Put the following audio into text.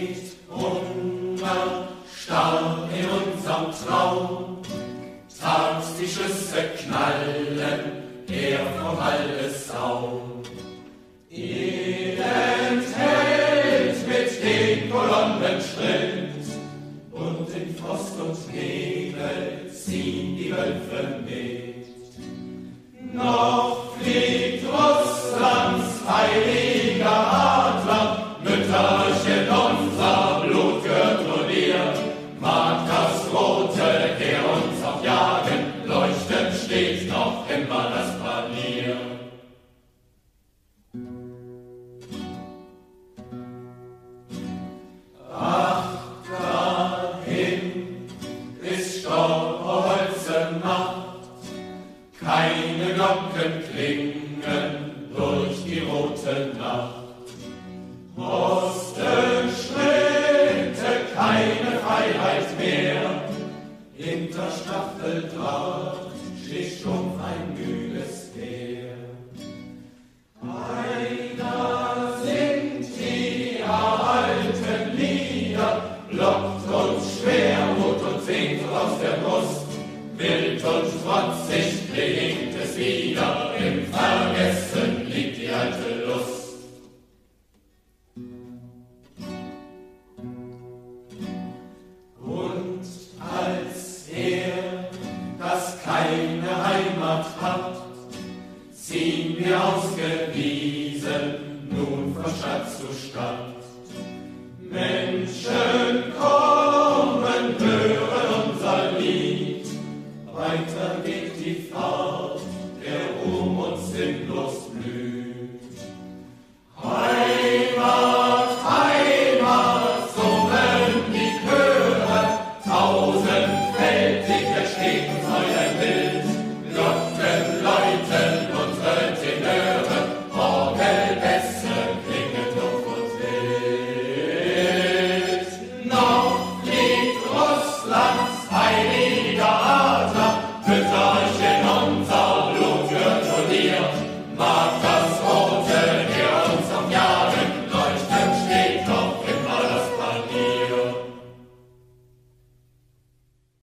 nicht Hunger, starr in unserem Traum. Tags die Schüsse knallen, er vom Saum. Elend hält mit den Kolonnen Schritt, und in Frost und Nebel ziehen die Wölfe mit. Noch fliegt Russlands heiliger Adler, Mütterchen. Freiheit mehr, hinter Staffeldraht steht stumpf Wild und trotzig klingt es wieder, im Vergessen liegt die alte Lust. Und als er, das keine Heimat hat, ziehen wir ausgewiesen nun von Stadt zu Stadt. Menschen weiter